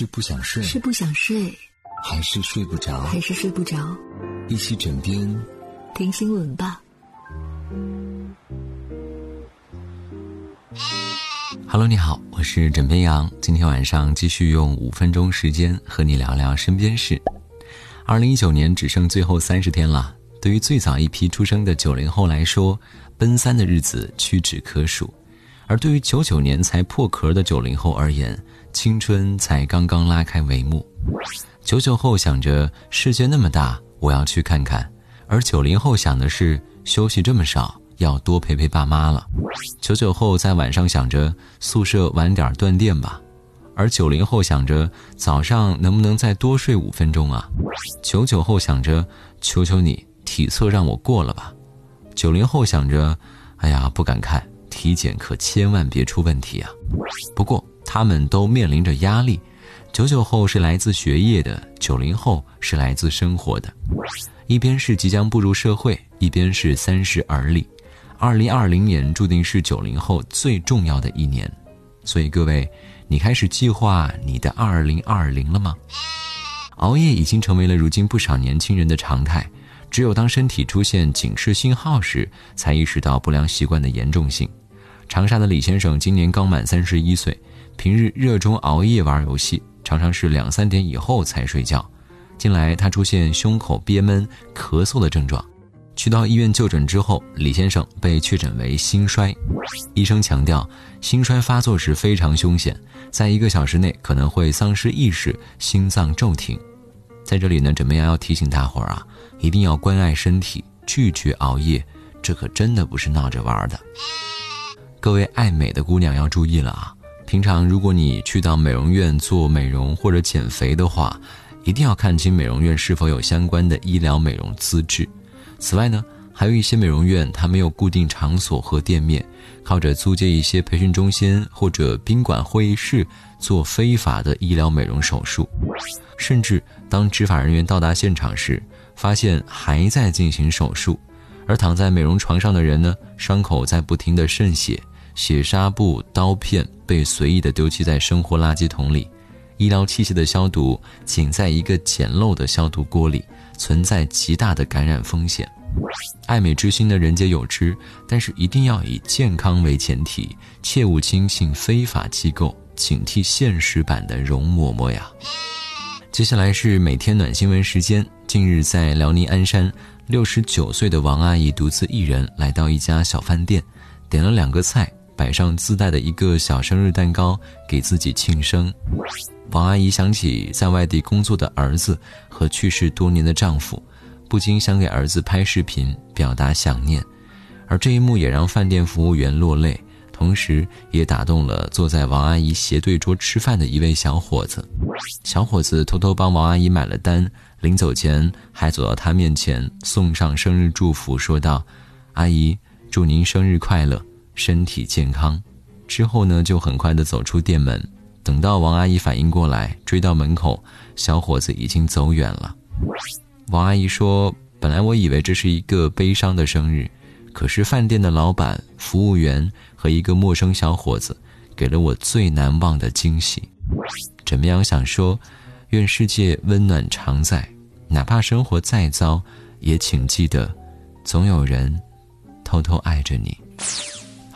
是不想睡，是不想睡，还是睡不着？还是睡不着？一起枕边听新闻吧。Hello，你好，我是枕边羊。今天晚上继续用五分钟时间和你聊聊身边事。二零一九年只剩最后三十天了，对于最早一批出生的九零后来说，奔三的日子屈指可数；而对于九九年才破壳的九零后而言，青春才刚刚拉开帷幕。九九后想着世界那么大，我要去看看；而九零后想的是休息这么少，要多陪陪爸妈了。九九后在晚上想着宿舍晚点断电吧，而九零后想着早上能不能再多睡五分钟啊？九九后想着求求你体测让我过了吧。九零后想着，哎呀不敢看体检，可千万别出问题啊。不过他们都面临着压力，九九后是来自学业的，九零后是来自生活的。一边是即将步入社会，一边是三十而立。二零二零年注定是九零后最重要的一年，所以各位，你开始计划你的二零二零了吗？熬夜已经成为了如今不少年轻人的常态，只有当身体出现警示信号时，才意识到不良习惯的严重性。长沙的李先生今年刚满三十一岁，平日热衷熬夜玩游戏，常常是两三点以后才睡觉。近来他出现胸口憋闷、咳嗽的症状，去到医院就诊之后，李先生被确诊为心衰。医生强调，心衰发作时非常凶险，在一个小时内可能会丧失意识、心脏骤停。在这里呢，枕边羊要提醒大伙儿啊，一定要关爱身体，拒绝熬夜，这可真的不是闹着玩的。各位爱美的姑娘要注意了啊！平常如果你去到美容院做美容或者减肥的话，一定要看清美容院是否有相关的医疗美容资质。此外呢，还有一些美容院它没有固定场所和店面，靠着租借一些培训中心或者宾馆会议室做非法的医疗美容手术。甚至当执法人员到达现场时，发现还在进行手术，而躺在美容床上的人呢，伤口在不停的渗血，血纱布、刀片被随意的丢弃在生活垃圾桶里，医疗器械的消毒仅在一个简陋的消毒锅里，存在极大的感染风险。爱美之心的人皆有之，但是一定要以健康为前提，切勿轻信非法机构，警惕现实版的容嬷嬷呀。接下来是每天暖新闻时间。近日，在辽宁鞍山，六十九岁的王阿姨独自一人来到一家小饭店，点了两个菜，摆上自带的一个小生日蛋糕，给自己庆生。王阿姨想起在外地工作的儿子和去世多年的丈夫，不禁想给儿子拍视频表达想念，而这一幕也让饭店服务员落泪。同时，也打动了坐在王阿姨斜对桌吃饭的一位小伙子。小伙子偷偷帮王阿姨买了单，临走前还走到她面前送上生日祝福，说道：“阿姨，祝您生日快乐，身体健康。”之后呢，就很快的走出店门。等到王阿姨反应过来，追到门口，小伙子已经走远了。王阿姨说：“本来我以为这是一个悲伤的生日。”可是饭店的老板、服务员和一个陌生小伙子，给了我最难忘的惊喜。枕边羊想说，愿世界温暖常在，哪怕生活再糟，也请记得，总有人偷偷爱着你。